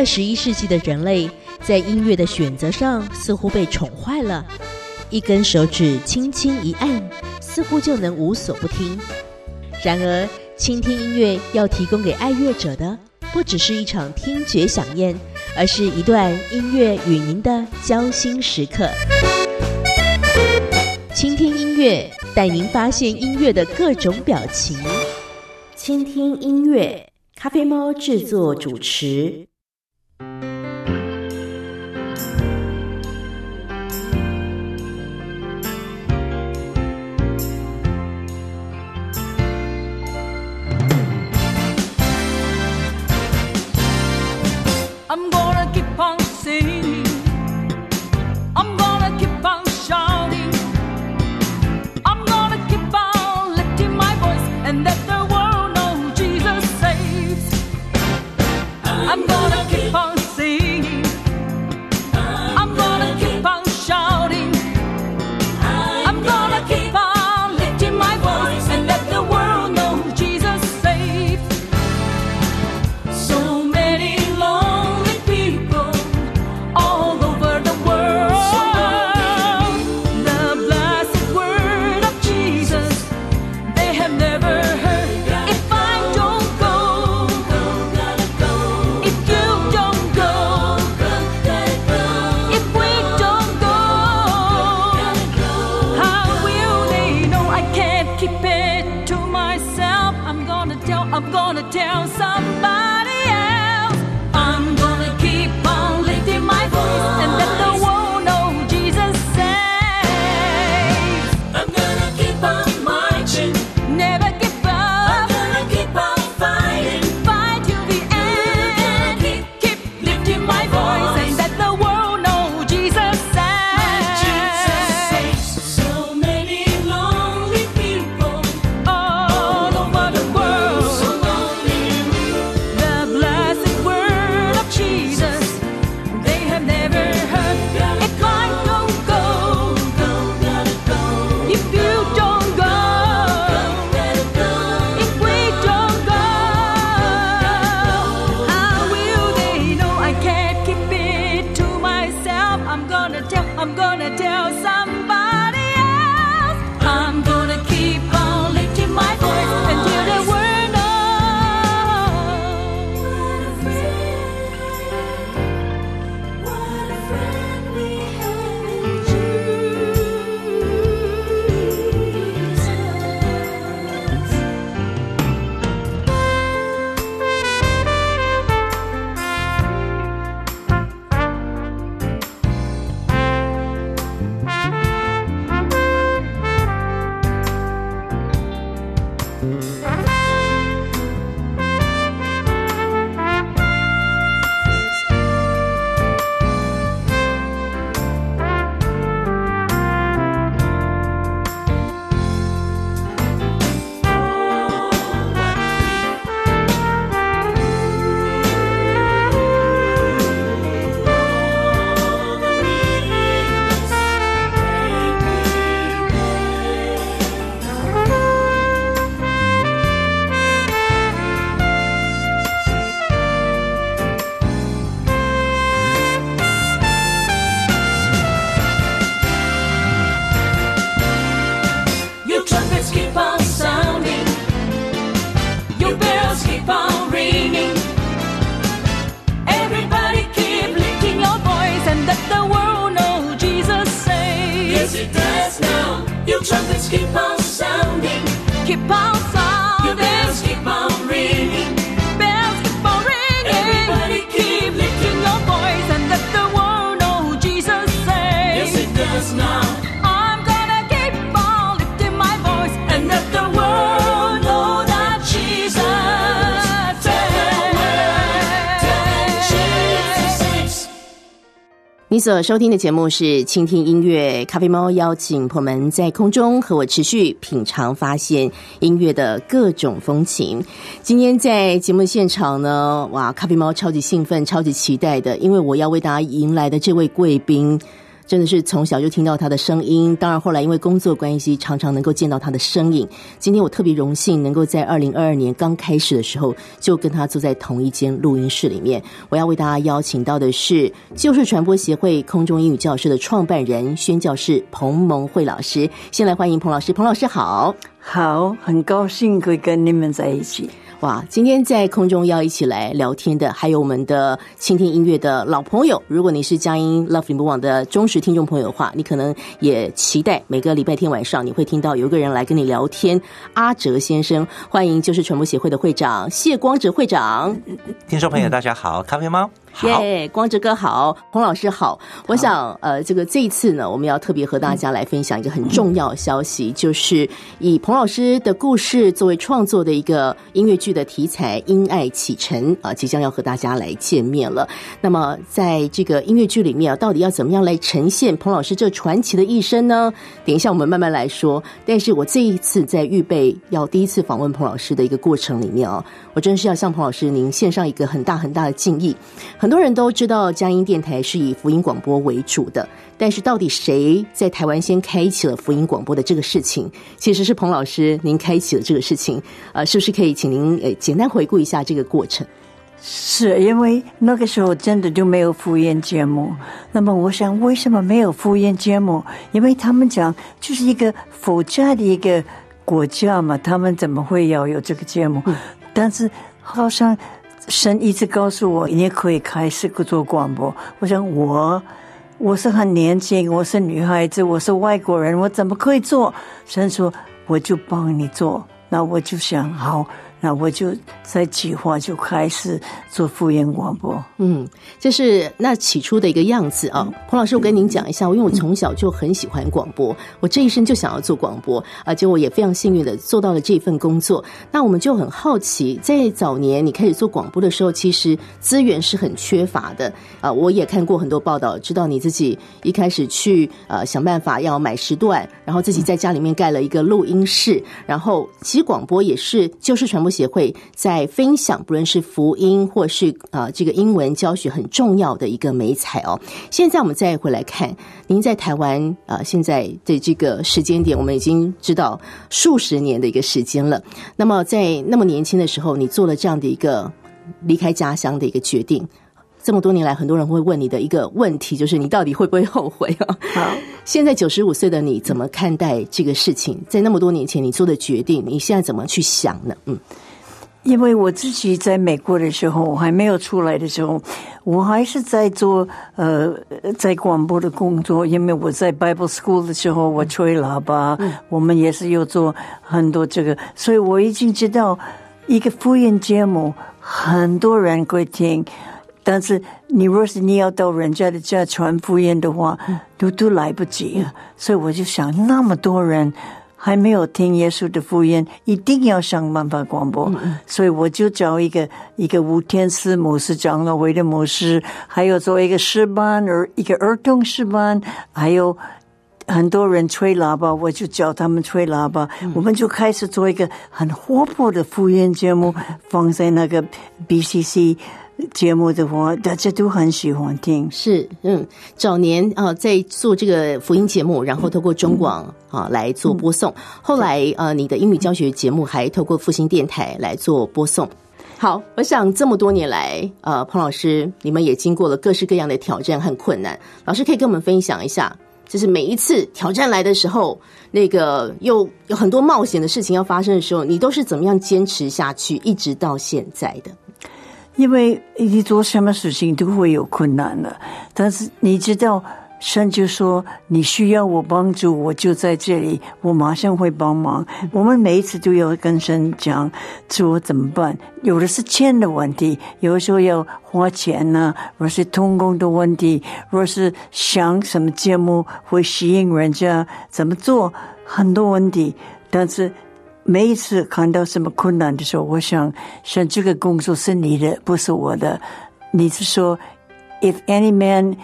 二十一世纪的人类在音乐的选择上似乎被宠坏了，一根手指轻轻一按，似乎就能无所不听。然而，倾听音乐要提供给爱乐者的，不只是一场听觉飨宴，而是一段音乐与您的交心时刻。倾听音乐，带您发现音乐的各种表情。倾听音乐，咖啡猫制作主持。所收听的节目是《倾听音乐咖啡猫》，邀请朋友们在空中和我持续品尝、发现音乐的各种风情。今天在节目现场呢，哇，咖啡猫超级兴奋、超级期待的，因为我要为大家迎来的这位贵宾。真的是从小就听到他的声音。当然后来因为工作关系，常常能够见到他的身影。今天我特别荣幸能够在二零二二年刚开始的时候就跟他坐在同一间录音室里面。我要为大家邀请到的是旧式传播协会空中英语教室的创办人宣教士彭蒙慧老师。先来欢迎彭老师，彭老师好，好，很高兴可以跟你们在一起。哇，今天在空中要一起来聊天的，还有我们的倾听音乐的老朋友。如果你是佳音 Love 联播网的忠实听众朋友的话，你可能也期待每个礼拜天晚上你会听到有一个人来跟你聊天。阿哲先生，欢迎就是传播协会的会长谢光哲会长。听众朋友，大家好，咖啡猫。耶，光哲哥好，洪老师好。我想，呃，这个这一次呢，我们要特别和大家来分享一个很重要的消息，就是以彭老师的故事作为创作的一个音乐剧的题材《因爱启程》啊，即将要和大家来见面了。那么，在这个音乐剧里面啊，到底要怎么样来呈现彭老师这传奇的一生呢？等一下我们慢慢来说。但是我这一次在预备要第一次访问彭老师的一个过程里面啊，我真是要向彭老师您献上一个很大很大的敬意。很多人都知道江阴电台是以福音广播为主的，但是到底谁在台湾先开启了福音广播的这个事情，其实是彭老师您开启了这个事情。呃，是不是可以请您呃简单回顾一下这个过程？是因为那个时候真的就没有福音节目。那么我想，为什么没有福音节目？因为他们讲就是一个佛家的一个国家嘛，他们怎么会要有这个节目？但是好像。神一直告诉我，你也可以开始做广播。我想，我我是很年轻，我是女孩子，我是外国人，我怎么可以做？神说，我就帮你做。那我就想，好。那我就在计划就开始做复音广播。嗯，这是那起初的一个样子啊。彭老师，我跟您讲一下，因为我从小就很喜欢广播，我这一生就想要做广播啊。结果也非常幸运的做到了这份工作。那我们就很好奇，在早年你开始做广播的时候，其实资源是很缺乏的啊。我也看过很多报道，知道你自己一开始去呃想办法要买时段，然后自己在家里面盖了一个录音室，然后其实广播也是就是传播。协会在分享，不论是福音或是啊这个英文教学很重要的一个美彩哦。现在我们再回来看，您在台湾啊，现在的这个时间点，我们已经知道数十年的一个时间了。那么在那么年轻的时候，你做了这样的一个离开家乡的一个决定。这么多年来，很多人会问你的一个问题，就是你到底会不会后悔啊？好，现在九十五岁的你怎么看待这个事情？在那么多年前你做的决定，你现在怎么去想呢？嗯，因为我自己在美国的时候，我还没有出来的时候，我还是在做呃在广播的工作。因为我在 Bible School 的时候，我吹喇叭，我们也是有做很多这个，所以我已经知道一个福音节目，很多人会听。但是你若是你要到人家的家传福音的话，都都来不及啊！所以我就想，那么多人还没有听耶稣的福音，一定要想办法广播。所以我就找一个一个五天师母师长老会的牧师，还有做一个诗班，而一个儿童诗班，还有很多人吹喇叭，我就教他们吹喇叭。我们就开始做一个很活泼的福音节目，放在那个 BCC。节目的话，大家都很喜欢听。是，嗯，早年啊，在做这个福音节目，然后透过中广啊来做播送。后来呃，你的英语教学节目还透过复兴电台来做播送。好，我想这么多年来，呃，彭老师，你们也经过了各式各样的挑战和困难。老师可以跟我们分享一下，就是每一次挑战来的时候，那个又有很多冒险的事情要发生的时候，你都是怎么样坚持下去，一直到现在的？因为你做什么事情都会有困难的，但是你知道，神就说你需要我帮助，我就在这里，我马上会帮忙。我们每一次都要跟神讲，说怎么办？有的是钱的问题，有的时候要花钱呢；若是通工的问题，若是想什么节目会吸引人家，怎么做？很多问题，但是。每一次看到什么困难的时候，我想，像这个工作是你的，不是我的。你是说，If any man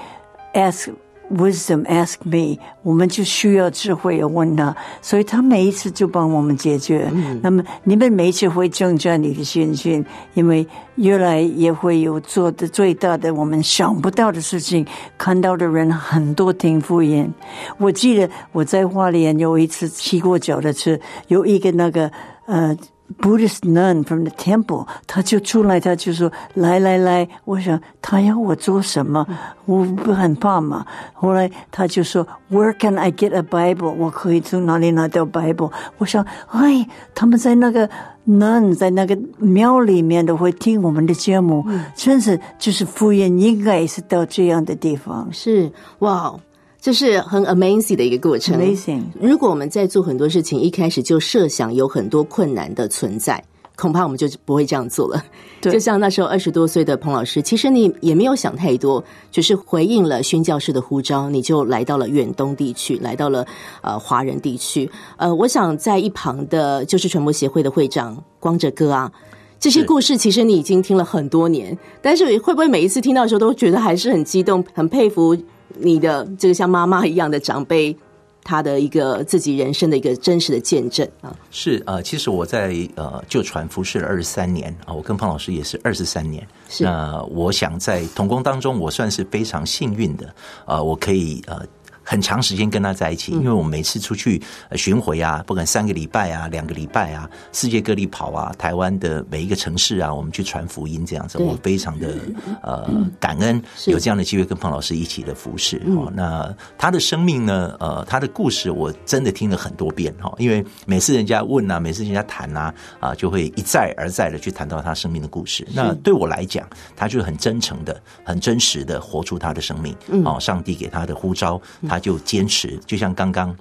ask wisdom ask me，我们就需要智慧要问他，所以他每一次就帮我们解决。那么你们每一次会增加你的信心，因为越来也会有做的最大的我们想不到的事情，看到的人很多听福音。我记得我在花莲有一次骑过脚的车，有一个那个呃。Buddhist nun from the temple，他就出来，他就说：“来来来，我想他要我做什么？我不很怕嘛。”后来他就说：“Where can I get a Bible？我可以从哪里拿到 Bible？” 我想，哎，他们在那个 nun 在那个庙里面都会听我们的节目，真是就是福音应该也是到这样的地方。是哇。这是很 amazing 的一个过程。amazing。如果我们在做很多事情，一开始就设想有很多困难的存在，恐怕我们就不会这样做了。就像那时候二十多岁的彭老师，其实你也没有想太多，只是回应了宣教士的呼召，你就来到了远东地区，来到了呃华人地区。呃，我想在一旁的就是传播协会的会长光哲哥啊，这些故事其实你已经听了很多年，但是会不会每一次听到的时候都觉得还是很激动，很佩服？你的这个像妈妈一样的长辈，他的一个自己人生的一个真实的见证啊，是呃，其实我在呃旧传服侍了二十三年啊，我跟彭老师也是二十三年。那我想在童工当中，我算是非常幸运的啊，我可以呃。很长时间跟他在一起，因为我们每次出去巡回啊，不管三个礼拜啊、两个礼拜啊，世界各地跑啊，台湾的每一个城市啊，我们去传福音这样子，我非常的呃感恩有这样的机会跟彭老师一起的服侍。哦，那他的生命呢，呃，他的故事我真的听了很多遍哈，因为每次人家问啊，每次人家谈啊，啊，就会一再而再的去谈到他生命的故事。那对我来讲，他就很真诚的、很真实的活出他的生命。哦，上帝给他的呼召，他。他就坚持，就像刚刚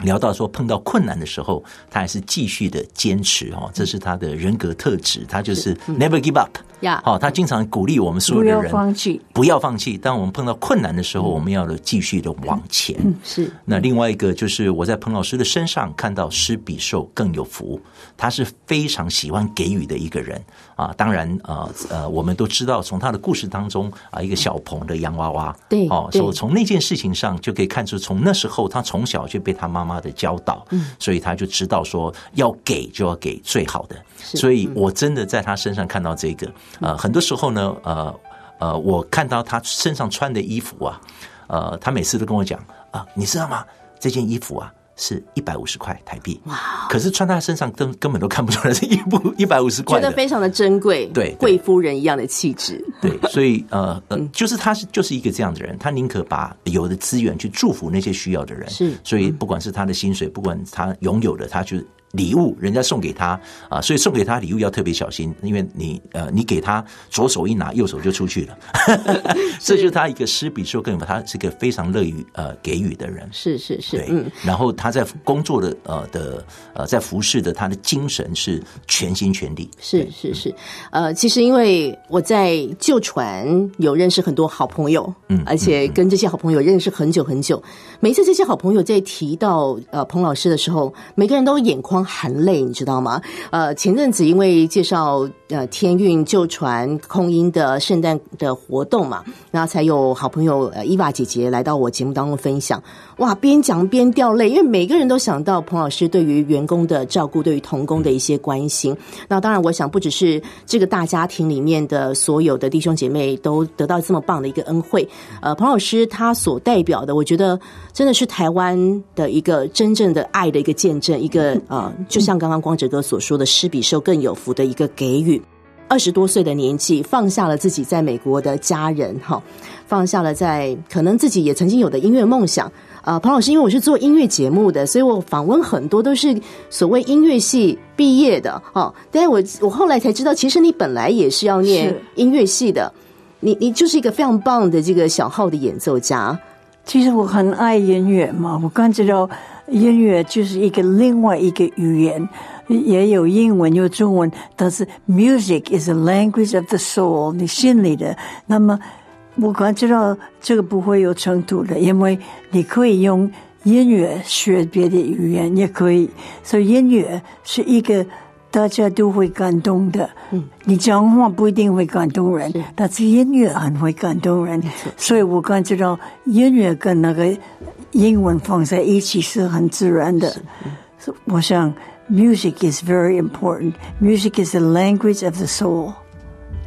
聊到说，碰到困难的时候，他还是继续的坚持哦，这是他的人格特质，他就是 never give up。呀，好，他经常鼓励我们所有的人不要放弃，不要放弃。当我们碰到困难的时候，我们要继续的往前。是。那另外一个就是我在彭老师的身上看到施比受更有福，他是非常喜欢给予的一个人啊。当然，呃呃，我们都知道从他的故事当中啊，一个小鹏的洋娃娃，对，哦，所以从那件事情上就可以看出，从那时候他从小就被他妈妈的教导，嗯，所以他就知道说要给就要给最好的。所以我真的在他身上看到这个。呃，很多时候呢，呃呃，我看到他身上穿的衣服啊，呃，他每次都跟我讲啊，你知道吗？这件衣服啊是一百五十块台币，哇！可是穿在身上根根本都看不出来是一部 一百五十块，觉得非常的珍贵，对，贵夫人一样的气质，对，所以呃呃，就是他是就是一个这样的人，他宁可把有的资源去祝福那些需要的人，是，所以不管是他的薪水，不管他拥有的，他就。礼物人家送给他啊，所以送给他礼物要特别小心，因为你呃，你给他左手一拿，右手就出去了。这就是他一个施比受更他是个非常乐于呃给予的人。是是是，嗯。然后他在工作的呃的呃在服侍的他的精神是全心全力。是是是，呃，其实因为我在旧传有认识很多好朋友，嗯，而且跟这些好朋友认识很久很久。每次这些好朋友在提到呃彭老师的时候，每个人都眼眶。含泪，你知道吗？呃，前阵子因为介绍呃天运旧传空音的圣诞的活动嘛，然后才有好朋友呃伊娃姐姐来到我节目当中分享。哇，边讲边掉泪，因为每个人都想到彭老师对于员工的照顾，对于童工的一些关心。那当然，我想不只是这个大家庭里面的所有的弟兄姐妹都得到这么棒的一个恩惠。呃，彭老师他所代表的，我觉得真的是台湾的一个真正的爱的一个见证，一个呃，就像刚刚光哲哥所说的，施比受更有福的一个给予。二十多岁的年纪，放下了自己在美国的家人，哈，放下了在可能自己也曾经有的音乐梦想。呃，彭老师，因为我是做音乐节目的，所以我访问很多都是所谓音乐系毕业的，哦。但是我我后来才知道，其实你本来也是要念音乐系的，你你就是一个非常棒的这个小号的演奏家。其实我很爱音乐嘛，我刚知道音乐就是一个另外一个语言，也有英文有中文，但是 music is a language of the soul，你心里的那么。我感觉到这个不会有冲突的，因为你可以用音乐学别的语言，也可以。所以音乐是一个大家都会感动的。嗯，你讲话不一定会感动人，但是音乐很会感动人。所以我感觉到音乐跟那个英文放在一起是很自然的。我想，music is very important. Music is the language of the soul.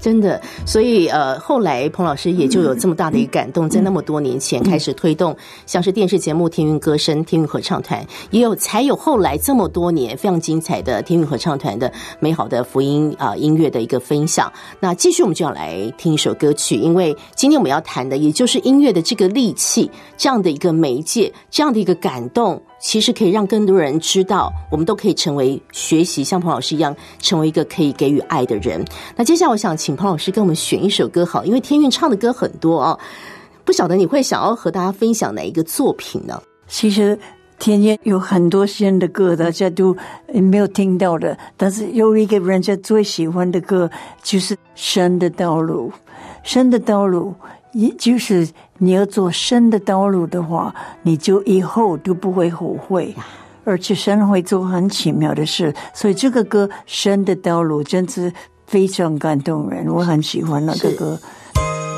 真的，所以呃，后来彭老师也就有这么大的一个感动，在那么多年前开始推动，像是电视节目《天韵歌声》《天韵合唱团》，也有才有后来这么多年非常精彩的天韵合唱团的美好的福音啊音乐的一个分享。那继续我们就要来听一首歌曲，因为今天我们要谈的也就是音乐的这个利器，这样的一个媒介，这样的一个感动。其实可以让更多人知道，我们都可以成为学习像彭老师一样，成为一个可以给予爱的人。那接下来，我想请彭老师给我们选一首歌，好，因为天韵唱的歌很多啊，不晓得你会想要和大家分享哪一个作品呢？其实天韵有很多新的歌，大家都没有听到的，但是有一个人家最喜欢的歌，就是《神的道路》，《神的道路》。也就是你要做神的道路的话，你就以后都不会后悔，而且神会做很奇妙的事。所以这个歌《神的道路》真是非常感动人，我很喜欢那个歌。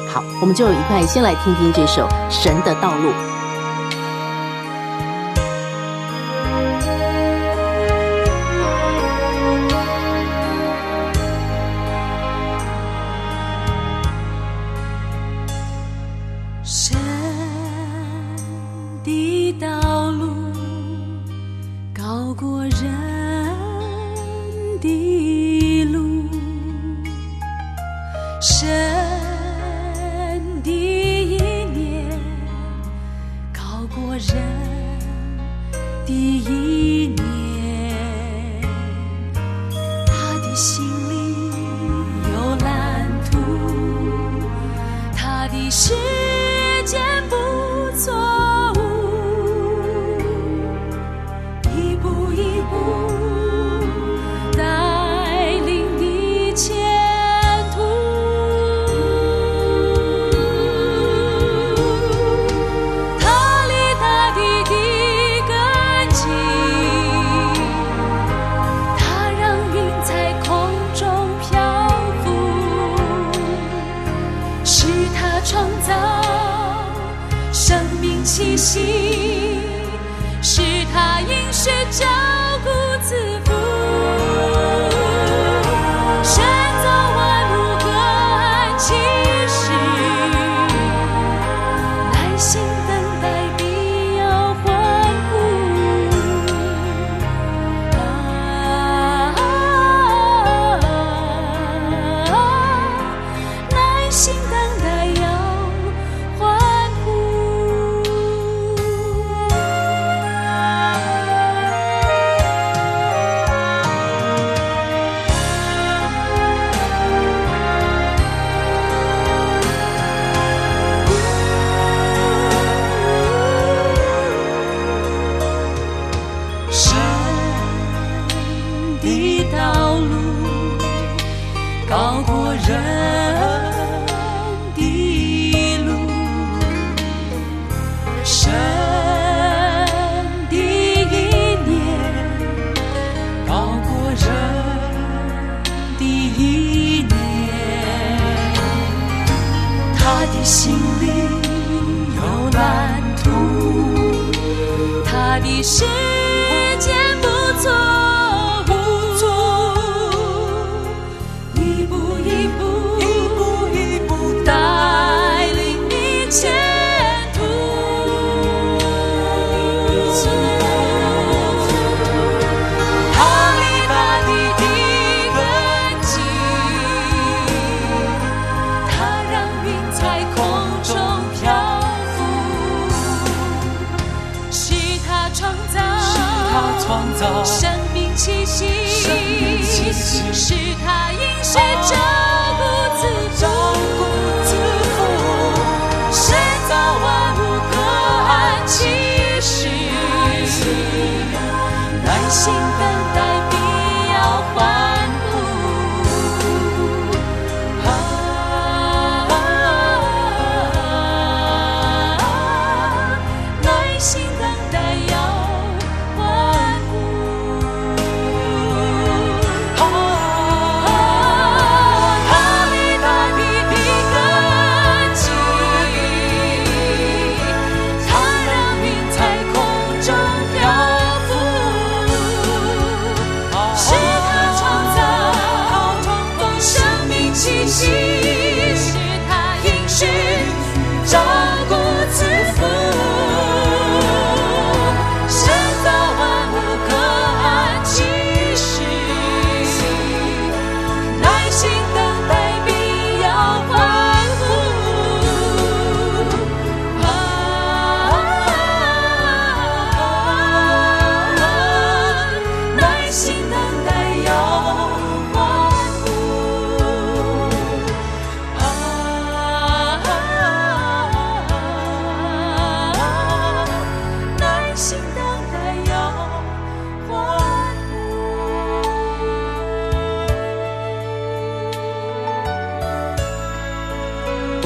好，我们就一块先来听听这首《神的道路》。的道路高过人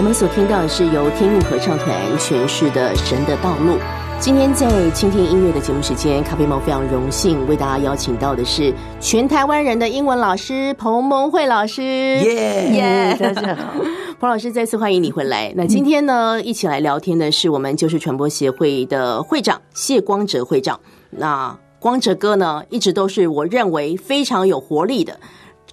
我们所听到的是由天韵合唱团诠释的《神的道路》。今天在倾听音乐的节目时间，咖啡猫非常荣幸为大家邀请到的是全台湾人的英文老师彭蒙慧老师。耶耶，大家好，彭老师再次欢迎你回来。那今天呢，一起来聊天的是我们就是传播协会的会长谢光哲会长。那光哲哥呢，一直都是我认为非常有活力的。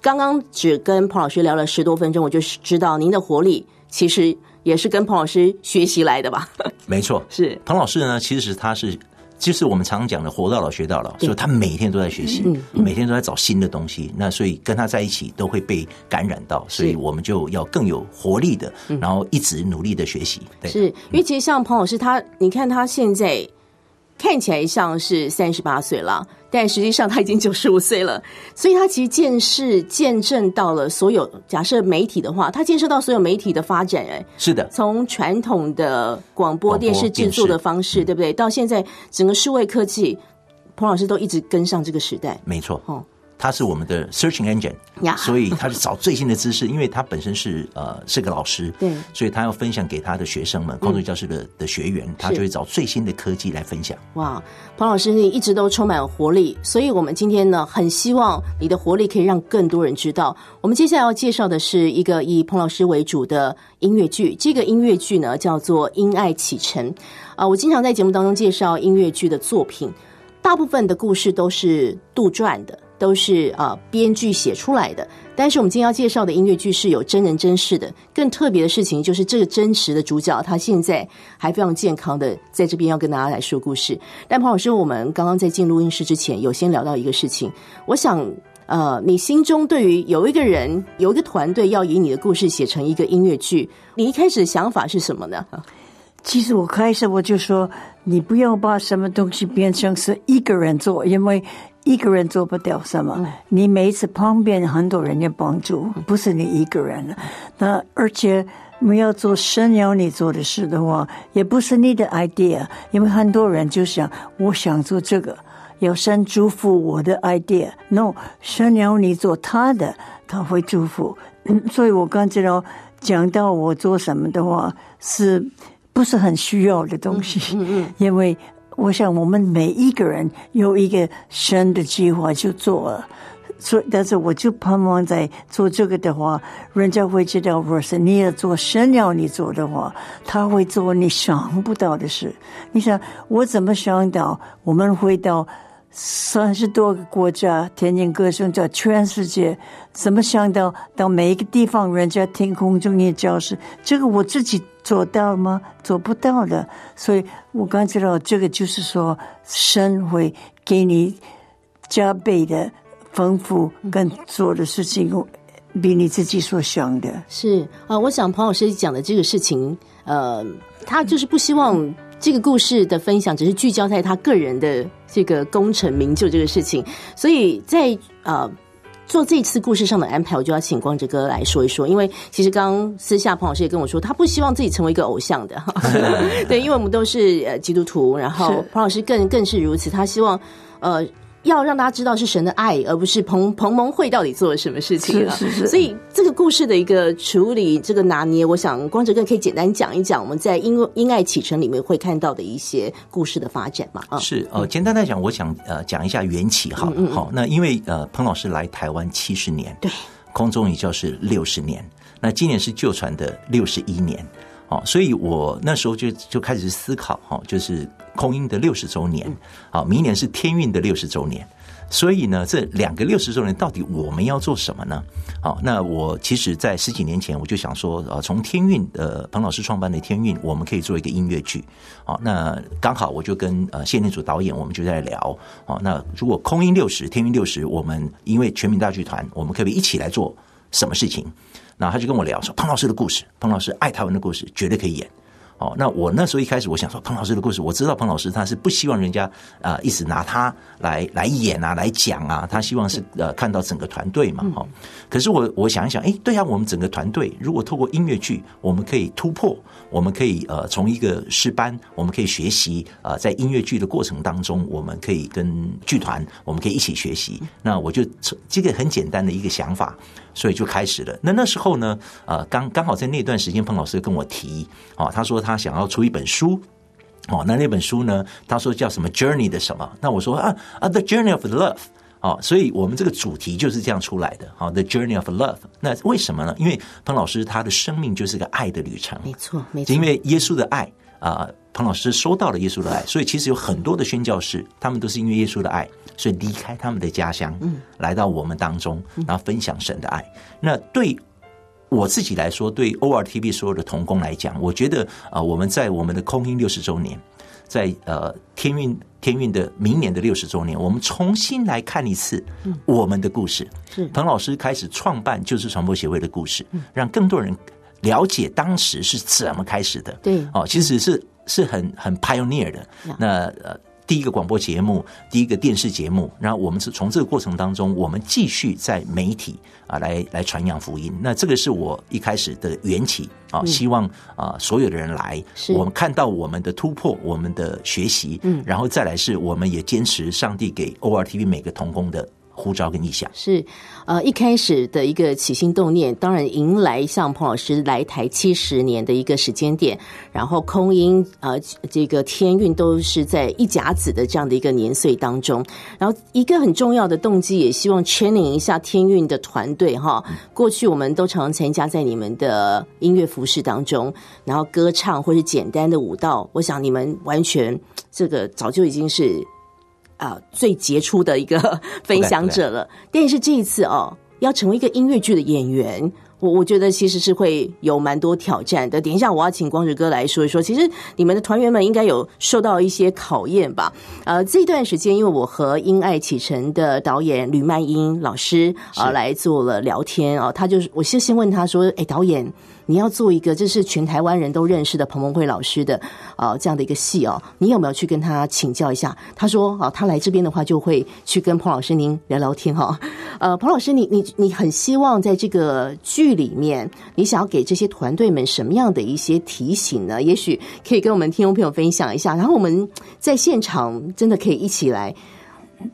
刚刚只跟彭老师聊了十多分钟，我就知道您的活力其实。也是跟彭老师学习来的吧？没错，是彭老师呢。其实他是，就是我们常讲的“活到老学到老”，所以他每天都在学习，每天都在找新的东西。那所以跟他在一起都会被感染到，所以我们就要更有活力的，然后一直努力的学习。是因为其实像彭老师他，你看他现在看起来像是三十八岁了。但实际上他已经九十五岁了，所以他其实见识见证到了所有假设媒体的话，他见识到所有媒体的发展。哎，是的，从传统的广播电视制作的方式，对不对？到现在整个数位科技，彭老师都一直跟上这个时代。没错。哦。他是我们的 searching engine，所以他是找最新的知识，因为他本身是呃是个老师，对，所以他要分享给他的学生们，空中教师的的学员，他就会找最新的科技来分享。哇，彭老师你一直都充满活力，所以我们今天呢，很希望你的活力可以让更多人知道。我们接下来要介绍的是一个以彭老师为主的音乐剧，这个音乐剧呢叫做《因爱启程》啊，我经常在节目当中介绍音乐剧的作品，大部分的故事都是杜撰的。都是啊，编剧写出来的。但是我们今天要介绍的音乐剧是有真人真事的。更特别的事情就是，这个真实的主角他现在还非常健康的在这边要跟大家来说故事。但彭老师，我们刚刚在进录音室之前有先聊到一个事情，我想呃，你心中对于有一个人有一个团队要以你的故事写成一个音乐剧，你一开始的想法是什么呢？其实我开始我就说，你不要把什么东西变成是一个人做，因为。一个人做不了什么，你每一次旁边很多人的帮助，不是你一个人。那而且你要做神要你做的事的话，也不是你的 idea，因为很多人就想我想做这个，要神祝福我的 idea。No，神要你做他的，他会祝福。所以我刚知道讲到我做什么的话，是不是很需要的东西？因为。我想，我们每一个人有一个神的计划就做了，所以，但是我就盼望在做这个的话，人家会知道，我是你要做神要你做的话，他会做你想不到的事。你想，我怎么想到我们会到三十多个国家，天天歌声叫全世界？怎么想到到每一个地方，人家听空中音教室？这个我自己。做到吗？做不到的，所以我刚知道这个就是说，神会给你加倍的丰富，跟做的事情比你自己所想的。是啊，我想彭老师讲的这个事情，呃，他就是不希望这个故事的分享只是聚焦在他个人的这个功成名就这个事情，所以在呃。做这次故事上的安排，我就要请光哲哥来说一说。因为其实刚刚私下彭老师也跟我说，他不希望自己成为一个偶像的，对，因为我们都是呃基督徒，然后彭老师更更是如此，他希望呃。要让大家知道是神的爱，而不是彭彭蒙会到底做了什么事情了。所以这个故事的一个处理，这个拿捏，我想光哲哥可以简单讲一讲，我们在因因爱启程里面会看到的一些故事的发展嘛？啊，是呃，简单来讲，我想呃讲一下缘起哈。好，那因为呃彭老师来台湾七十年，对，空中语教是六十年，那今年是旧传的六十一年。哦，所以我那时候就就开始思考，哈，就是空音的六十周年，好，明年是天运的六十周年，所以呢，这两个六十周年到底我们要做什么呢？好，那我其实，在十几年前我就想说，呃，从天运呃彭老师创办的天运，我们可以做一个音乐剧，好，那刚好我就跟呃谢念祖导演，我们就在聊，好，那如果空音六十，天运六十，我们因为全民大剧团，我们可不可以一起来做什么事情？那他就跟我聊说，彭老师的故事，彭老师爱台湾的故事，绝对可以演。哦，那我那时候一开始我想说，彭老师的故事，我知道彭老师他是不希望人家啊一直拿他来来演啊，来讲啊，他希望是呃看到整个团队嘛，哈。可是我我想一想，哎，对啊，我们整个团队如果透过音乐剧，我们可以突破，我们可以呃从一个师班，我们可以学习啊，在音乐剧的过程当中，我们可以跟剧团，我们可以一起学习。那我就这个很简单的一个想法。所以就开始了。那那时候呢，呃，刚刚好在那段时间，彭老师跟我提，哦，他说他想要出一本书，哦，那那本书呢，他说叫什么 Journey 的什么？那我说啊啊，The Journey of Love。哦，所以我们这个主题就是这样出来的。好，The Journey of Love。那为什么呢？因为彭老师他的生命就是个爱的旅程。没错，没错。因为耶稣的爱啊，彭老师收到了耶稣的爱，所以其实有很多的宣教士，他们都是因为耶稣的爱，所以离开他们的家乡，嗯，来到我们当中，然后分享神的爱。那对我自己来说，对 ORTV 所有的童工来讲，我觉得啊，我们在我们的空音六十周年。在呃天运天运的明年的六十周年，我们重新来看一次我们的故事。是彭老师开始创办就是传播协会的故事，让更多人了解当时是怎么开始的。对哦，其实是是很很 pioneer 的。那呃。第一个广播节目，第一个电视节目，然后我们是从这个过程当中，我们继续在媒体啊来来传扬福音。那这个是我一开始的缘起啊，希望啊所有的人来，我们看到我们的突破，我们的学习，嗯，然后再来是我们也坚持上帝给 ORTV 每个童工的。呼召跟意向是，呃，一开始的一个起心动念，当然迎来像彭老师来台七十年的一个时间点，然后空音呃，这个天运都是在一甲子的这样的一个年岁当中，然后一个很重要的动机，也希望 training 一下天运的团队哈。过去我们都常常参加在你们的音乐服饰当中，然后歌唱或是简单的舞蹈，我想你们完全这个早就已经是。啊，最杰出的一个 分享者了。但是这一次哦，要成为一个音乐剧的演员，我我觉得其实是会有蛮多挑战的。等一下，我要请光哲哥来说一说。其实你们的团员们应该有受到一些考验吧？呃，这段时间，因为我和《因爱启程》的导演吕曼英老师啊来做了聊天啊，他就是我先先问他说：“哎，导演。”你要做一个，这是全台湾人都认识的彭文慧老师的啊这样的一个戏哦，你有没有去跟他请教一下？他说啊，他来这边的话就会去跟彭老师您聊聊天哈。呃，彭老师，你你你很希望在这个剧里面，你想要给这些团队们什么样的一些提醒呢？也许可以跟我们听众朋友分享一下，然后我们在现场真的可以一起来。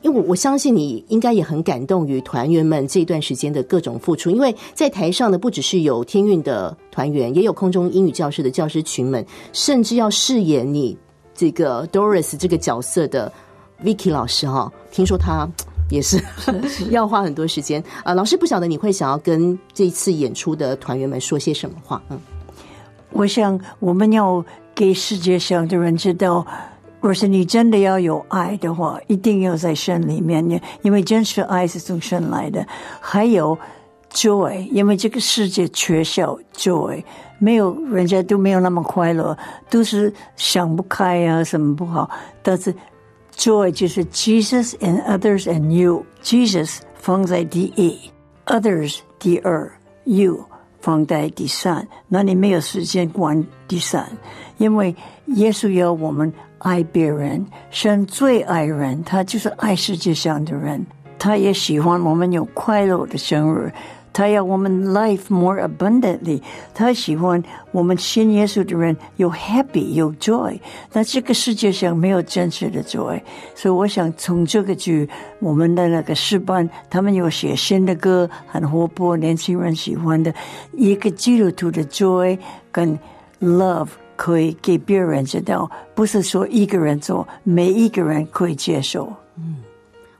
因为我我相信你应该也很感动于团员们这段时间的各种付出，因为在台上呢不只是有天运的团员，也有空中英语教室的教师群们，甚至要饰演你这个 Doris 这个角色的 Vicky 老师哈，听说他也是 要花很多时间啊。老师不晓得你会想要跟这次演出的团员们说些什么话？嗯，我想我们要给世界上的人知道。若是你真的要有爱的话，一定要在神里面，因为真实爱是从神来的。还有 joy，因为这个世界缺少 joy，没有人家都没有那么快乐，都是想不开啊，什么不好。但是 joy 就是 Jesus and others and you，Jesus 放在第一，others 第二，you 放在第三。那你没有时间管第三，因为耶稣要我们。爱别人，神最爱人，他就是爱世界上的人。他也喜欢我们有快乐的生日，他要我们 life more abundantly。他喜欢我们信耶稣的人有 happy 有 joy。那这个世界上没有真实的 joy，所以我想从这个剧，我们的那个诗班，他们有写新的歌，很活泼，年轻人喜欢的一个基督徒的 joy 跟 love。可以给别人知道，不是说一个人做，每一个人可以接受。嗯，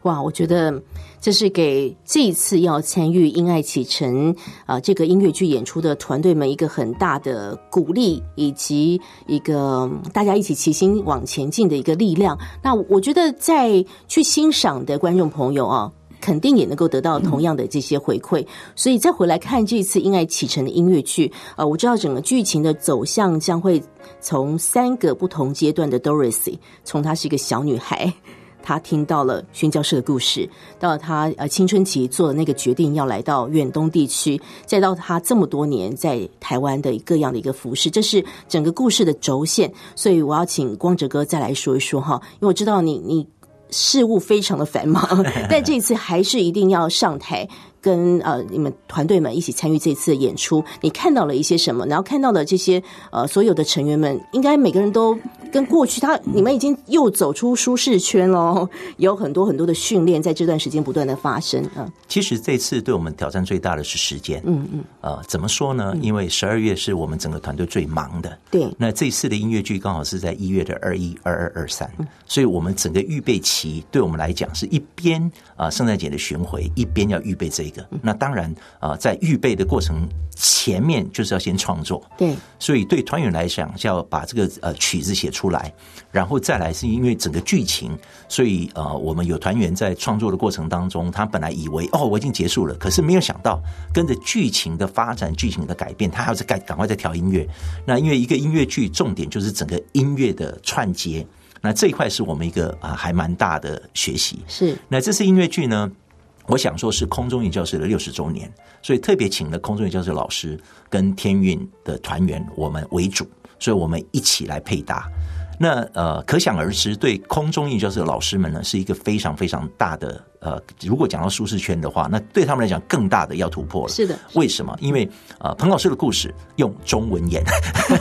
哇，我觉得这是给这一次要参与《因爱启程》啊这个音乐剧演出的团队们一个很大的鼓励，以及一个大家一起齐心往前进的一个力量。那我觉得，在去欣赏的观众朋友啊。肯定也能够得到同样的这些回馈，所以再回来看这次《因爱启程》的音乐剧，呃，我知道整个剧情的走向将会从三个不同阶段的 Dorothy，从她是一个小女孩，她听到了宣教士的故事，到她呃青春期做的那个决定要来到远东地区，再到她这么多年在台湾的各样的一个服饰，这是整个故事的轴线。所以我要请光哲哥再来说一说哈，因为我知道你你。事务非常的繁忙，但这次还是一定要上台跟呃你们团队们一起参与这次的演出，你看到了一些什么？然后看到了这些呃所有的成员们，应该每个人都跟过去他你们已经又走出舒适圈喽，有很多很多的训练在这段时间不断的发生啊。其实这次对我们挑战最大的是时间，嗯嗯，呃，怎么说呢？因为十二月是我们整个团队最忙的，对。那这次的音乐剧刚好是在一月的二一、二二、二三，所以我们整个预备期对我们来讲是一边啊圣诞节的巡回，一边要预备这个。那当然啊，在预备的过程前面就是要先创作，对。所以对团员来讲，要把这个呃曲子写出来，然后再来是因为整个剧情，所以呃我们有团员在创作的过程当中，他本来以为哦我已经结束了，可是没有想到跟着剧情的发展、剧情的改变，他还要再赶赶快再调音乐。那因为一个音乐剧重点就是整个音乐的串接，那这一块是我们一个啊还蛮大的学习。是。那这次音乐剧呢？我想说是空中语教室的六十周年，所以特别请了空中语教室老师跟天运的团员我们为主，所以我们一起来配搭。那呃，可想而知，对空中语教室的老师们呢，是一个非常非常大的。呃，如果讲到舒适圈的话，那对他们来讲更大的要突破了。是的，为什么？因为呃，彭老师的故事用中文演。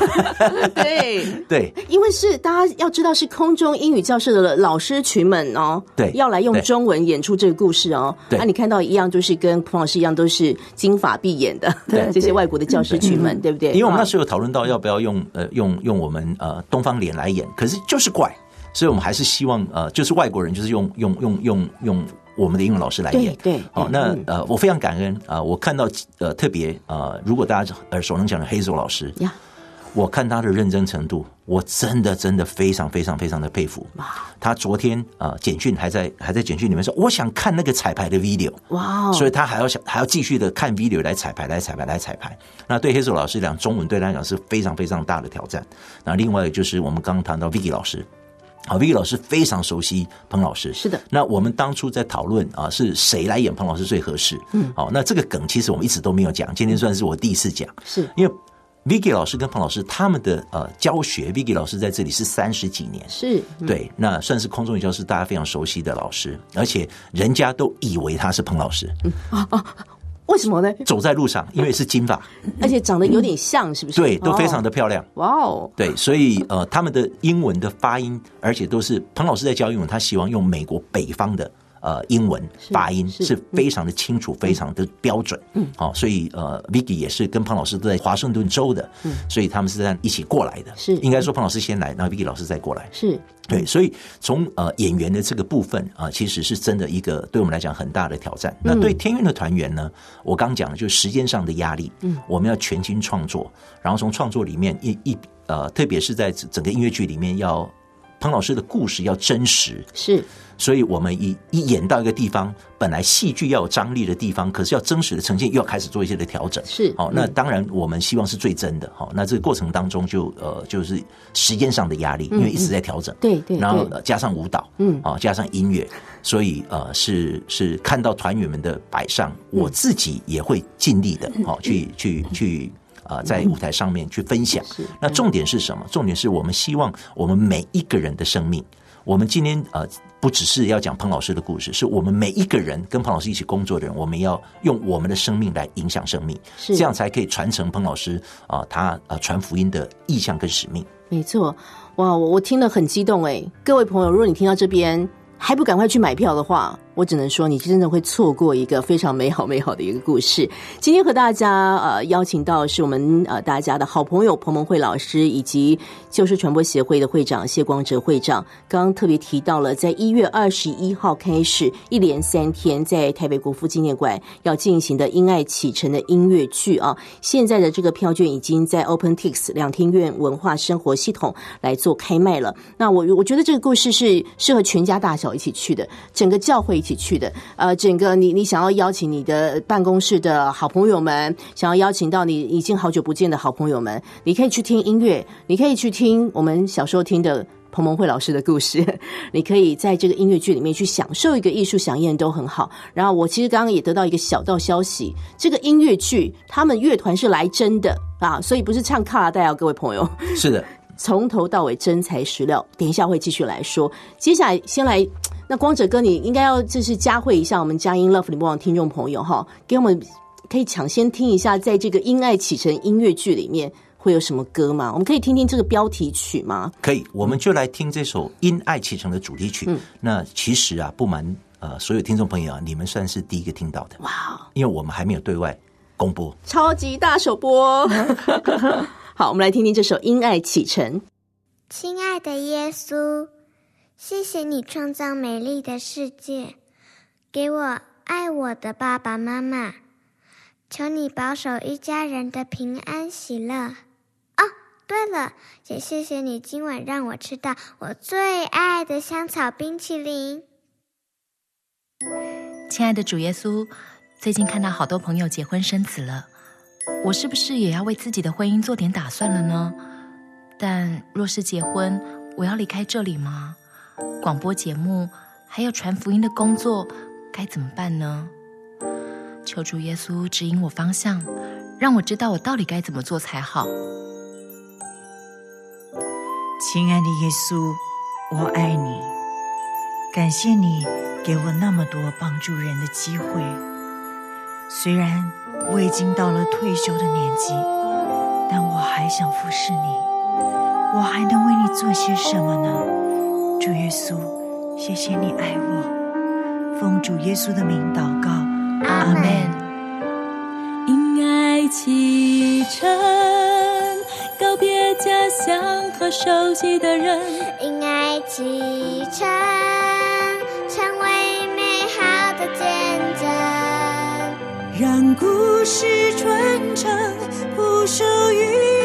对 对，因为是大家要知道是空中英语教室的老师群们哦，对，要来用中文演出这个故事哦。对，那你看到一样，就是跟彭老师一样，都是金发碧眼的 这些外国的教师群们，对不对？因为我们那时候有讨论到要不要用呃用用我们呃东方脸来演，可是就是怪，所以我们还是希望呃就是外国人就是用用用用用。我们的英文老师来演，对，好，那呃，我非常感恩啊！我看到呃，特别呃，如果大家耳熟能详的黑手老师呀，我看他的认真程度，我真的真的非常非常非常的佩服。哇他昨天啊，简讯还在还在简讯里面说，我想看那个彩排的 video，哇，所以他还要想还要继续的看 video 来彩排来彩排来彩排。那对黑手老师讲，中文对他来讲是非常非常大的挑战。那另外就是我们刚刚谈到 Vicky 老师。啊，Vicky 老师非常熟悉彭老师，是的。那我们当初在讨论啊，是谁来演彭老师最合适？嗯，好，那这个梗其实我们一直都没有讲，今天算是我第一次讲。是因为 Vicky 老师跟彭老师他们的呃教学，Vicky 老师在这里是三十几年，是对，那算是空中语教师大家非常熟悉的老师，而且人家都以为他是彭老师。啊啊。为什么呢？走在路上，因为是金发，而且长得有点像，是不是？对，都非常的漂亮。哇哦！对，所以呃，他们的英文的发音，而且都是彭老师在教英文，他希望用美国北方的呃英文发音是非常的清楚，非常的标准。嗯，好，所以呃，Vicky 也是跟彭老师都在华盛顿州的，嗯，所以他们是在一起过来的。是，应该说彭老师先来，然后 Vicky 老师再过来。是。对，所以从呃演员的这个部分啊，其实是真的一个对我们来讲很大的挑战。那对天运的团员呢，我刚讲的就是时间上的压力，嗯，我们要全心创作，然后从创作里面一一呃，特别是在整个音乐剧里面，要彭老师的故事要真实，是。所以我们一一演到一个地方，本来戏剧要有张力的地方，可是要真实的呈现，又要开始做一些的调整。是，好，那当然我们希望是最真的。好，那这个过程当中就呃就是时间上的压力，因为一直在调整。对对。然后加上舞蹈，嗯，啊，加上音乐，所以呃是是看到团员们的摆上，我自己也会尽力的，好去去去啊在舞台上面去分享。那重点是什么？重点是我们希望我们每一个人的生命。我们今天呃，不只是要讲彭老师的故事，是我们每一个人跟彭老师一起工作的人，我们要用我们的生命来影响生命，这样才可以传承彭老师啊他呃传福音的意向跟使命。没错，哇，我我听了很激动哎，各位朋友，如果你听到这边还不赶快去买票的话。我只能说，你真的会错过一个非常美好美好的一个故事。今天和大家呃邀请到是我们呃大家的好朋友彭蒙慧老师，以及就是传播协会的会长谢光哲会长。刚刚特别提到了，在一月二十一号开始，一连三天在台北国父纪念馆要进行的《因爱启程》的音乐剧啊，现在的这个票券已经在 OpenTix 两厅院文化生活系统来做开卖了。那我我觉得这个故事是适合全家大小一起去的，整个教会。一起去的，呃，整个你你想要邀请你的办公室的好朋友们，想要邀请到你已经好久不见的好朋友们，你可以去听音乐，你可以去听我们小时候听的彭蒙慧老师的故事，你可以在这个音乐剧里面去享受一个艺术飨宴都很好。然后我其实刚刚也得到一个小道消息，这个音乐剧他们乐团是来真的啊，所以不是唱卡拉带啊，各位朋友，是的，从头到尾真材实料。等一下会继续来说，接下来先来。那光哲哥，你应该要就是加惠一下我们佳音 Love 联播网听众朋友哈，给我们可以抢先听一下，在这个《因爱启程》音乐剧里面会有什么歌吗？我们可以听听这个标题曲吗？可以，我们就来听这首《因爱启程》的主题曲。那其实啊，不瞒呃所有听众朋友啊，你们算是第一个听到的哇，因为我们还没有对外公布，超级大首播。好，我们来听听这首《因爱启程》。亲爱的耶稣，谢谢你创造美丽的世界，给我爱我的爸爸妈妈。求你保守一家人的平安喜乐。哦，对了，也谢谢你今晚让我吃到我最爱的香草冰淇淋。亲爱的主耶稣，最近看到好多朋友结婚生子了，我是不是也要为自己的婚姻做点打算了呢？但若是结婚，我要离开这里吗？广播节目还有传福音的工作，该怎么办呢？求主耶稣指引我方向，让我知道我到底该怎么做才好。亲爱的耶稣，我爱你，感谢你给我那么多帮助人的机会。虽然我已经到了退休的年纪，但我还想服侍你。我还能为你做些什么呢？主耶稣，谢谢你爱我。奉主耶稣的名祷告，阿门。因爱启程，告别家乡和熟悉的人。因爱启程，成为美好的见证。让故事传承，不属于。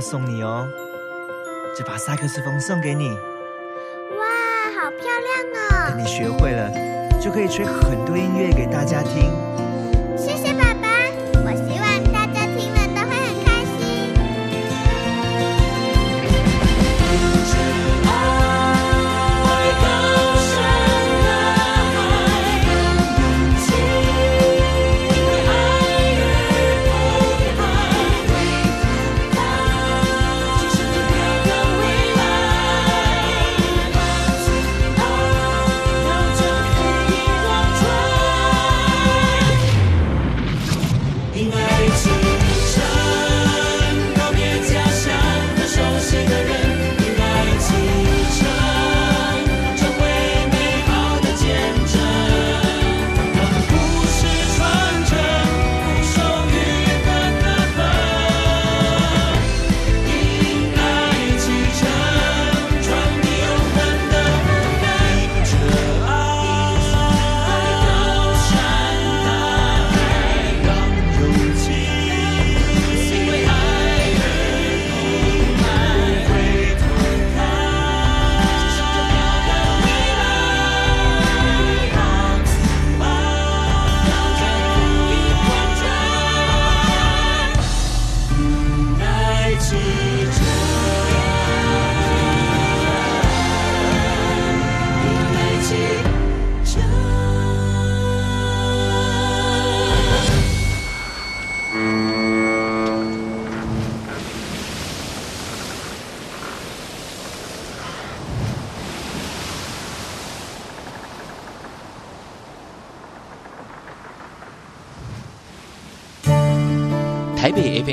送你哦，这把萨克斯风送给你。哇，好漂亮哦！等你学会了，就可以吹很多音乐给大家听。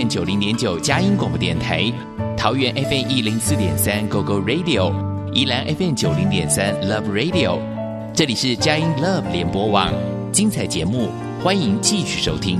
FM 九零点九佳音广播电台，桃园 FM 一零四点三 GO GO Radio，宜兰 FM 九零点三 Love Radio，这里是佳音 Love 联播网，精彩节目，欢迎继续收听。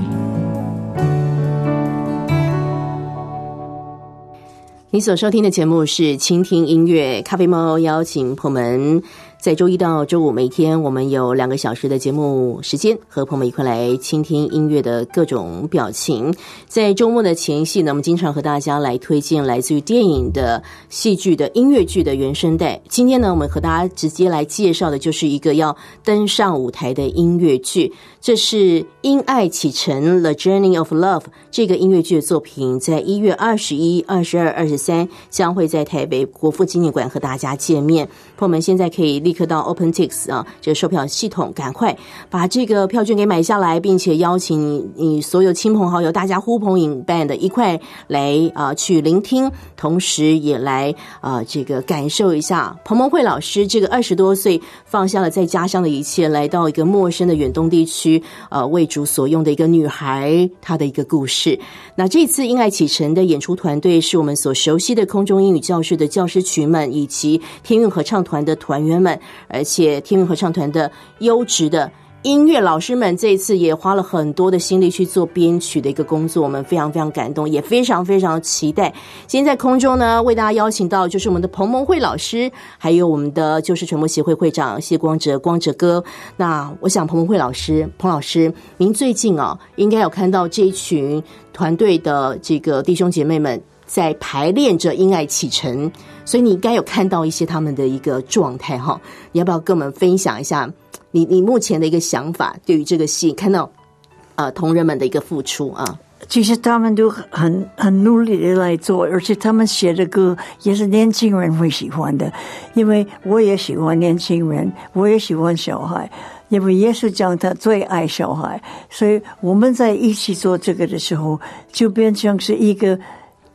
你所收听的节目是倾听音乐咖啡猫，邀请朋友们在周一到周五每天，我们有两个小时的节目时间，和朋友们一块来倾听音乐的各种表情。在周末的前夕呢，我们经常和大家来推荐来自于电影的、戏剧的音乐剧的原声带。今天呢，我们和大家直接来介绍的就是一个要登上舞台的音乐剧，这是《因爱启程》（The Journey of Love） 这个音乐剧的作品，在一月二十一、二十二、二十三将会在台北国父纪念馆和大家见面。朋友们现在可以立刻到 OpenTix 啊，这个售票系统，赶快把这个票券给买下来，并且邀请你你所有亲朋好友，大家呼朋引伴的一块来啊去聆听，同时也来啊这个感受一下彭蒙慧老师这个二十多岁放下了在家乡的一切，来到一个陌生的远东地区，呃为主所用的一个女孩她的一个故事。那这次因爱启程的演出团队是我们所熟悉的空中英语教室的教师群们，以及天韵合唱团的团员们，而且天韵合唱团的优质的。音乐老师们这一次也花了很多的心力去做编曲的一个工作，我们非常非常感动，也非常非常期待。今天在空中呢，为大家邀请到就是我们的彭蒙慧老师，还有我们的就是传播协会会长谢光哲，光哲哥。那我想彭蒙慧老师，彭老师，您最近啊，应该有看到这一群团队的这个弟兄姐妹们在排练着《因爱启程》，所以你应该有看到一些他们的一个状态哈。你要不要跟我们分享一下？你你目前的一个想法，对于这个戏看到呃同仁们的一个付出啊，其实他们都很很努力的来做，而且他们写的歌也是年轻人会喜欢的，因为我也喜欢年轻人，我也喜欢小孩，因为耶稣讲他最爱小孩，所以我们在一起做这个的时候，就变成是一个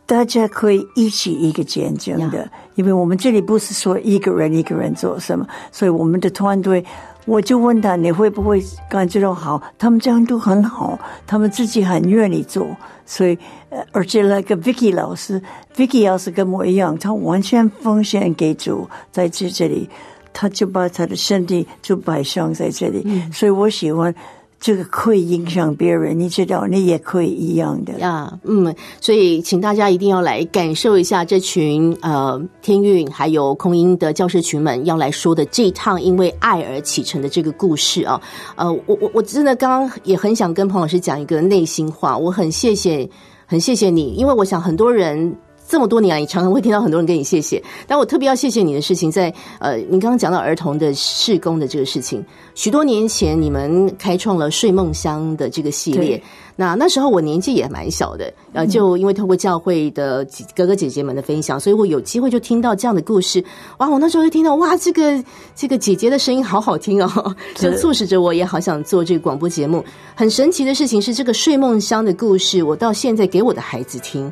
大家可以一起一个见证的，因为我们这里不是说一个人一个人做什么，所以我们的团队。我就问他你会不会感觉到好？他们这样都很好，他们自己很愿意做，所以呃，而且那个 Vicky 老师，Vicky 老师跟我一样，他完全奉献给主，在这这里，他就把他的身体就摆上在这里，所以我喜欢。这个可以影响别人，你知道，你也可以一样的呀。嗯，所以请大家一定要来感受一下这群呃天韵还有空音的教师群们要来说的这一趟因为爱而启程的这个故事啊。呃，我我我真的刚刚也很想跟彭老师讲一个内心话，我很谢谢，很谢谢你，因为我想很多人。这么多年来，你常常会听到很多人跟你谢谢，但我特别要谢谢你的事情，在呃，你刚刚讲到儿童的事工的这个事情，许多年前你们开创了睡梦乡的这个系列，那那时候我年纪也蛮小的，呃，就因为透过教会的哥哥姐姐们的分享，所以我有机会就听到这样的故事，哇，我那时候就听到哇，这个这个姐姐的声音好好听哦，就促使着我也好想做这个广播节目。很神奇的事情是，这个睡梦乡的故事，我到现在给我的孩子听。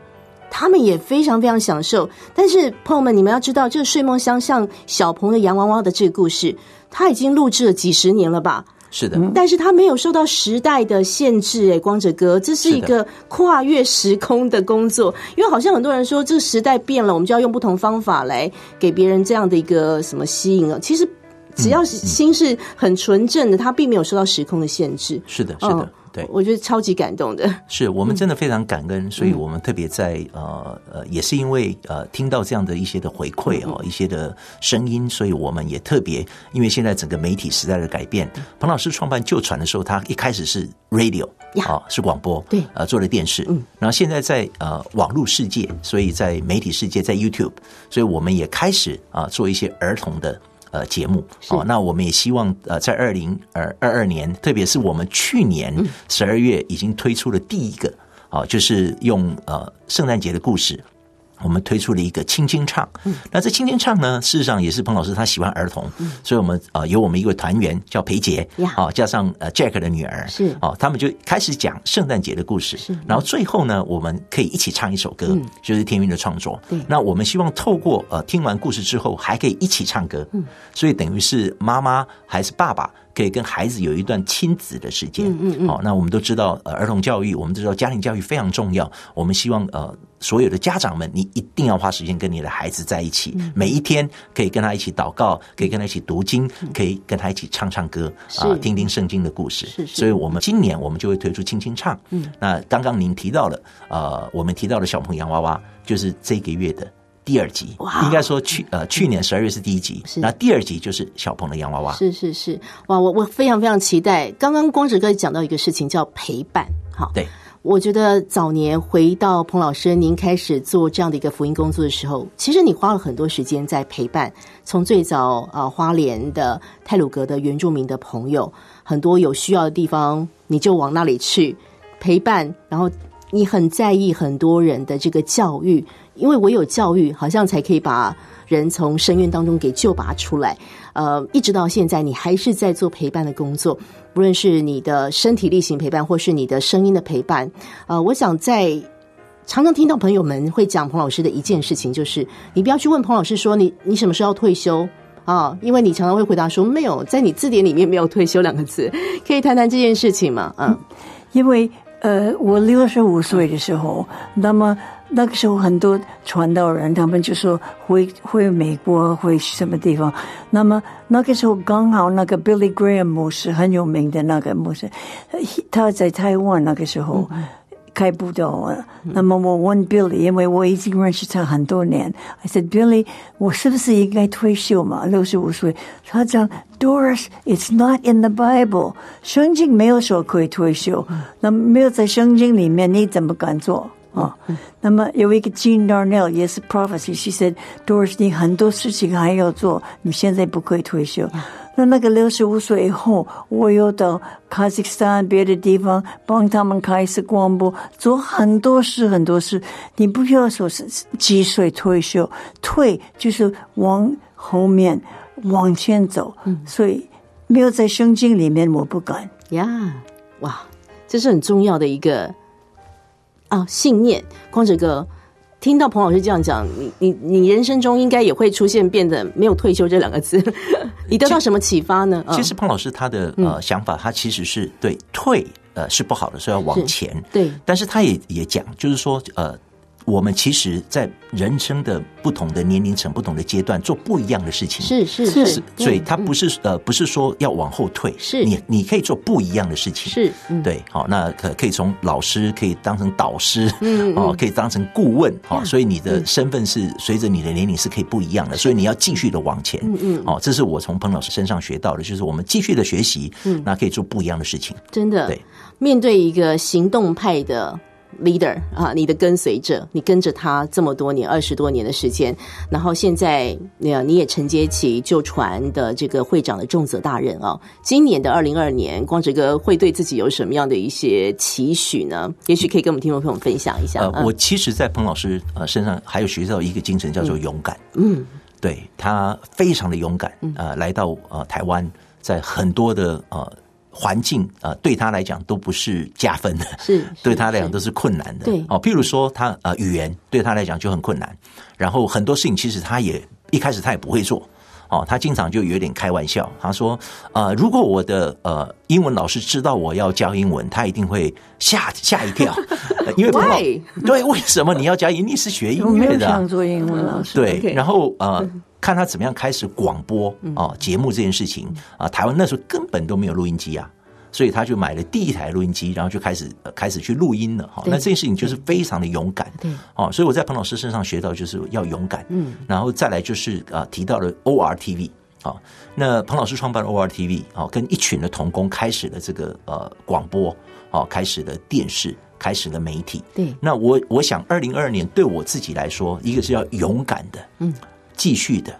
他们也非常非常享受，但是朋友们，你们要知道，这个睡梦乡像小鹏的洋娃娃的这个故事，他已经录制了几十年了吧？是的，但是他没有受到时代的限制。哎，光哲哥，这是一个跨越时空的工作，因为好像很多人说，这个时代变了，我们就要用不同方法来给别人这样的一个什么吸引了。其实，只要是心是很纯正的，他并没有受到时空的限制。是的，是的。对，我觉得超级感动的。是我们真的非常感恩，所以我们特别在呃呃，也是因为呃听到这样的一些的回馈哦，一些的声音，所以我们也特别，因为现在整个媒体时代的改变，彭老师创办旧传的时候，他一开始是 radio 啊，是广播，对，呃，做了电视，嗯，然后现在在呃网络世界，所以在媒体世界，在 YouTube，所以我们也开始啊做一些儿童的。呃，节目哦，那我们也希望呃，在二零二二二年，特别是我们去年十二月已经推出了第一个哦，就是用呃圣诞节的故事。我们推出了一个轻轻唱，那这轻轻唱呢，事实上也是彭老师他喜欢儿童，所以我们啊有我们一位团员叫裴杰啊，加上呃 Jack 的女儿是。哦，他们就开始讲圣诞节的故事，然后最后呢，我们可以一起唱一首歌，就是天韵的创作。那我们希望透过呃听完故事之后，还可以一起唱歌，所以等于是妈妈还是爸爸。可以跟孩子有一段亲子的时间。嗯嗯嗯好，那我们都知道，呃，儿童教育，我们都知道家庭教育非常重要。我们希望呃，所有的家长们，你一定要花时间跟你的孩子在一起，嗯每一天可以跟他一起祷告，可以跟他一起读经，可以跟他一起唱唱歌啊、听听圣经的故事。是是所以我们今年我们就会推出轻轻唱。嗯，那刚刚您提到了，呃，我们提到的小朋友洋娃娃，就是这个月的。第二集哇应该说去 呃去年十二月是第一集，是。那第二集就是小鹏的洋娃娃，是是是，哇，我我非常非常期待。刚刚光子哥讲到一个事情叫陪伴，好，对，我觉得早年回到彭老师您开始做这样的一个福音工作的时候，其实你花了很多时间在陪伴，从最早啊、呃花莲的泰鲁格的原住民的朋友，很多有需要的地方你就往那里去陪伴，然后你很在意很多人的这个教育，因为唯有教育，好像才可以把人从深渊当中给救拔出来。呃，一直到现在，你还是在做陪伴的工作，不论是你的身体力行陪伴，或是你的声音的陪伴。呃，我想在常常听到朋友们会讲彭老师的一件事情，就是你不要去问彭老师说你你什么时候要退休。啊，因为你常常会回答说没有，在你字典里面没有“退休”两个字，可以谈谈这件事情吗？嗯，因为呃，我六十五岁的时候，那么那个时候很多传道人，他们就说回回美国，回什么地方。那么那个时候刚好那个 Billy Graham 牧师很有名的那个牧师，呃他在台湾那个时候。开不到啊。那么我问 Billy，因为我已经认识他很多年，I said Billy，我是不是应该退休嘛？六十五岁，他讲 Doris，it's not in the Bible，圣经没有说可以退休，那没有在圣经里面，你怎么敢做？啊，那么有一个 Jean Darnell 也是 prophecy，she said Doris，你很多事情还要做，你现在不可以退休。那那个六十五岁以后，我又到卡 zakhstan 斯坦别的地方帮他们开始广播，做很多事很多事。你不要说是几岁退休，退就是往后面往前走。所以没有在圣经里面，我不敢。呀，哇，这是很重要的一个啊信念。光哲哥，听到彭老师这样讲，你你你人生中应该也会出现变得没有退休这两个字，你得到什么启发呢？嗯其实彭老师他的呃想法，他其实是对退呃是不好的，所以要往前。对，但是他也也讲，就是说呃，我们其实，在人生的不同的年龄层、不同的阶段，做不一样的事情。是是是。是，所以他不是呃，不是说要往后退，是。你你可以做不一样的事情，是嗯。对，好，那可可以从老师可以当成导师，嗯嗯哦，可以当成顾问，好，呀所以你的身份是随着你的年龄是可以不一样的，所以你要继续的往前，嗯嗯。哦，这是我从彭老师身上学到的，就是我们继续的学习，嗯，那可以做不一样的事情，真的。对，面对一个行动派的 leader 啊，你的跟随者，你跟着他这么多年，二十多年的时间，然后现在呃你也承接起旧传的这个会长的重责大任啊。今年的二零二年，光哲哥会对自己有什么样的一些期许呢？也许可以跟我们听众朋友分享一下。呃，嗯我其实，在彭老师呃身上还有学到一个精神，叫做勇敢。嗯，对他非常的勇敢，呃，来到呃台湾，在很多的呃环境呃对他来讲都不是加分的，是 对他来讲都是困难的。对哦，譬如说他呃语言对他来讲就很困难，然后很多事情其实他也一开始他也不会做。哦，他经常就有点开玩笑，他说：“呃，如果我的呃英文老师知道我要教英文，他一定会吓吓一跳，呃 因为彭老 Why？对为什么你要教英？你是学音乐的做英文老师。对然后呃，看他怎么样开始广播啊、节目这件事情啊、台湾那时候根本都没有录音机啊。所以他就买了第一台录音机，然后就开始、呃、开始去录音了哈。对那这件事情就是非常的勇敢，对哦。所以我在彭老师身上学到就是要勇敢，嗯。然后再来就是啊、提到了 ORTV 啊、那彭老师创办了 ORTV 啊、跟一群的童工开始了这个呃广播哦、开始了电视，开始了媒体，对那我我想，二零二二年对我自己来说，一个是要勇敢的，嗯，继续的，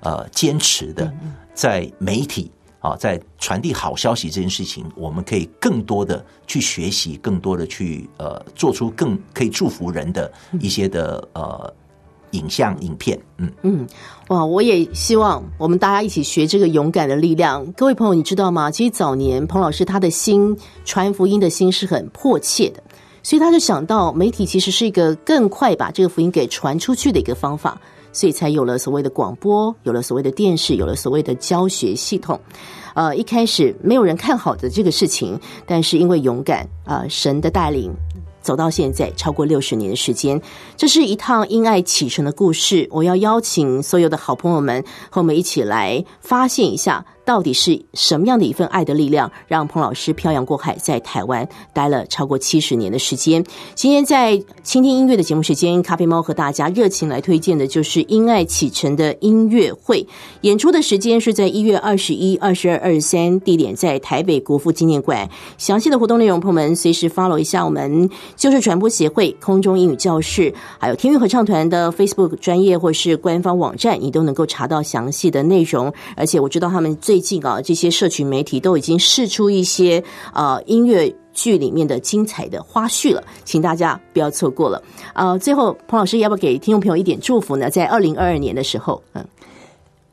呃，坚持的，在媒体啊，在传递好消息这件事情，我们可以更多的去学习，更多的去呃，做出更可以祝福人的一些的呃影像影片，嗯。嗯，哇！我也希望我们大家一起学这个勇敢的力量。各位朋友，你知道吗？其实早年彭老师他的心传福音的心是很迫切的，所以他就想到媒体其实是一个更快把这个福音给传出去的一个方法。所以才有了所谓的广播，有了所谓的电视，有了所谓的教学系统。呃，一开始没有人看好的这个事情，但是因为勇敢啊、神的带领。走到现在超过六十年的时间，这是一趟因爱启程的故事。我要邀请所有的好朋友们和我们一起来发现一下，到底是什么样的一份爱的力量，让彭老师漂洋过海在台湾待了超过七十年的时间。今天在倾听音乐的节目时间，咖啡猫和大家热情来推荐的就是因爱启程的音乐会。演出的时间是在一月二十一、二十二、二十三，地点在台北国父纪念馆。详细的活动内容，朋友们随时 follow 一下我们就是传播协会空中英语教室，还有天韵合唱团的 Facebook 专业或是官方网站，你都能够查到详细的内容。而且我知道他们最近啊，这些社群媒体都已经试出一些呃音乐。剧里面的精彩的花絮了，请大家不要错过了。呃，最后彭老师要不要给听众朋友一点祝福呢？在二零二二年的时候，嗯，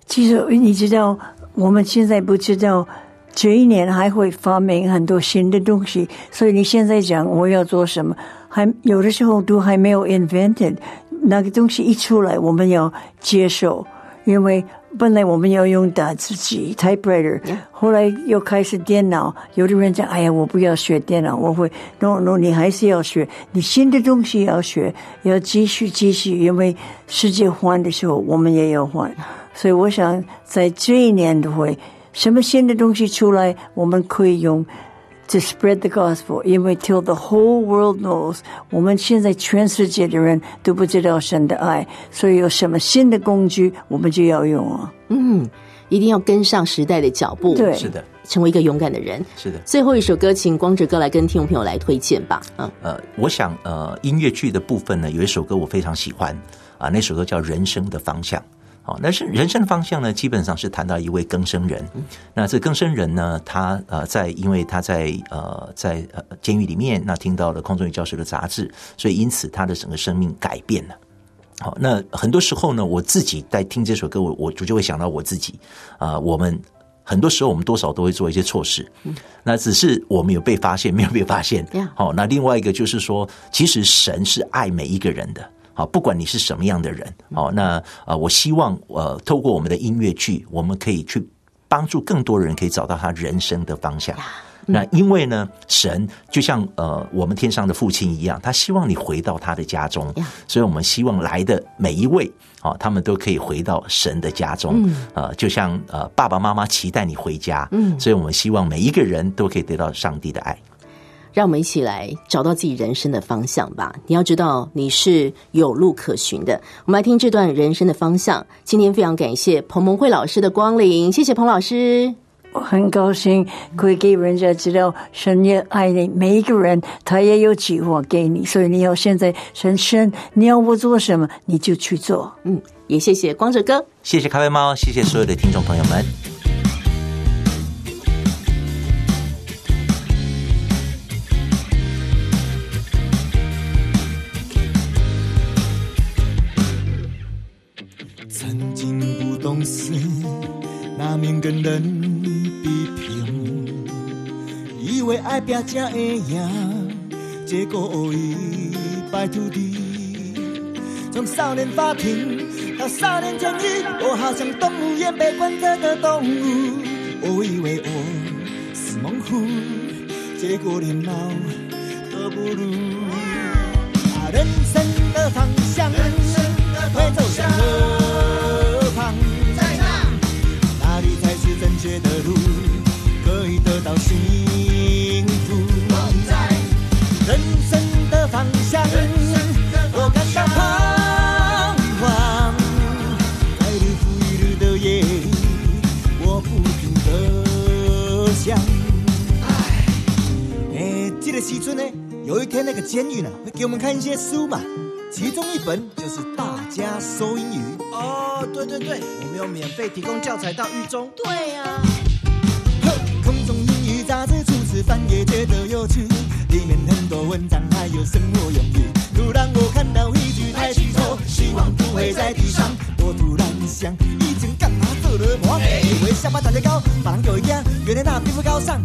其实你知道，我们现在不知道这一年还会发明很多新的东西，所以你现在讲我要做什么，还有的时候都还没有 invented，那个东西一出来，我们要接受，因为本来我们要用打字机 typewriter，后来又开始电脑，有的人讲，哎呀，我不要学电脑，我会，no no，你还是要学，你新的东西要学，要继续继续，因为世界换的时候，我们也要换。所以我想，在这一年都会什么新的东西出来，我们可以用 to spread the gospel，因为 till the whole world knows，我们现在全世界的人都不知道神的爱，所以有什么新的工具，我们就要用啊。嗯，一定要跟上时代的脚步，对是的，成为一个勇敢的人。是的。最后一首歌，请光哲哥来跟听众朋友来推荐吧。嗯，呃，我想呃，音乐剧的部分呢，有一首歌我非常喜欢啊，那首歌叫《人生的方向》。好，那是人生的方向呢，基本上是谈到一位更生人。那这更生人呢，他呃，在因为他在呃在呃监狱里面，那听到了空中语教室的杂志，所以因此他的整个生命改变了。好，那很多时候呢，我自己在听这首歌，我我就会想到我自己啊、我们很多时候我们多少都会做一些错事，那只是我们有被发现，没有被发现。Yeah 好，那另外一个就是说，其实神是爱每一个人的。好，不管你是什么样的人，好，那呃，我希望呃，透过我们的音乐剧，我们可以去帮助更多人可以找到他人生的方向。那因为呢，神就像呃我们天上的父亲一样，他希望你回到他的家中，所以我们希望来的每一位啊、他们都可以回到神的家中。呃，就像呃爸爸妈妈期待你回家，嗯，所以我们希望每一个人都可以得到上帝的爱。让我们一起来找到自己人生的方向吧。你要知道，你是有路可循的。我们来听这段人生的方向。今天非常感谢彭蒙慧老师的光临，谢谢彭老师。我很高兴可以给人家知道神也爱你，每一个人他也有计划给你，所以你要现在神生，你要我做什么你就去做。嗯，也谢谢光哲哥。谢谢咖啡猫，谢谢所有的听众朋友们。难免跟人比拼，以为爱拼才会赢，结果一败涂地。从少年法庭到少年监狱，我好像动物园被关着的动物。我以为我是猛虎，结果连猫都不如。啊，人生的方向会走向何正确的路？可以得到幸福？在人生的方向，我感到彷徨。在日复一日的夜里，我不停的想。哎，记得西村呢，有一天那个监狱呢会给我们看一些书嘛，其中一本就是《大家说英语》。哦，对对对，我们有免费提供教材到狱中。对呀、是翻也觉得有趣，里面很多文章还有生活用语。突然我看到一句抬起头，希望不会在地上。我突然想，以前干嘛做的魔鬼？以为下巴长得高，把人狗一样，原来那并不高尚。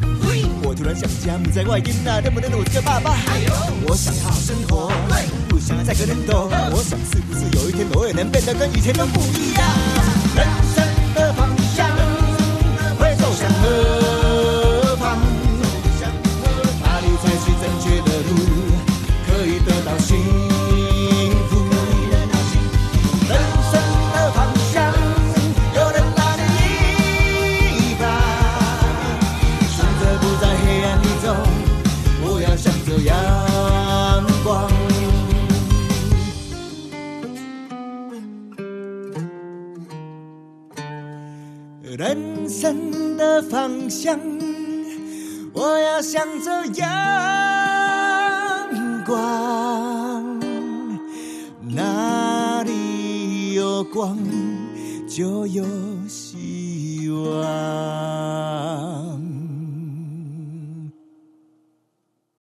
我突然想家，不在外边那认不认得我这个爸爸？我想好生活，不想再跟人斗。我想是不是有一天我也能变得跟以前都不一样？人生的方向我要向着阳光哪里有光就有希望。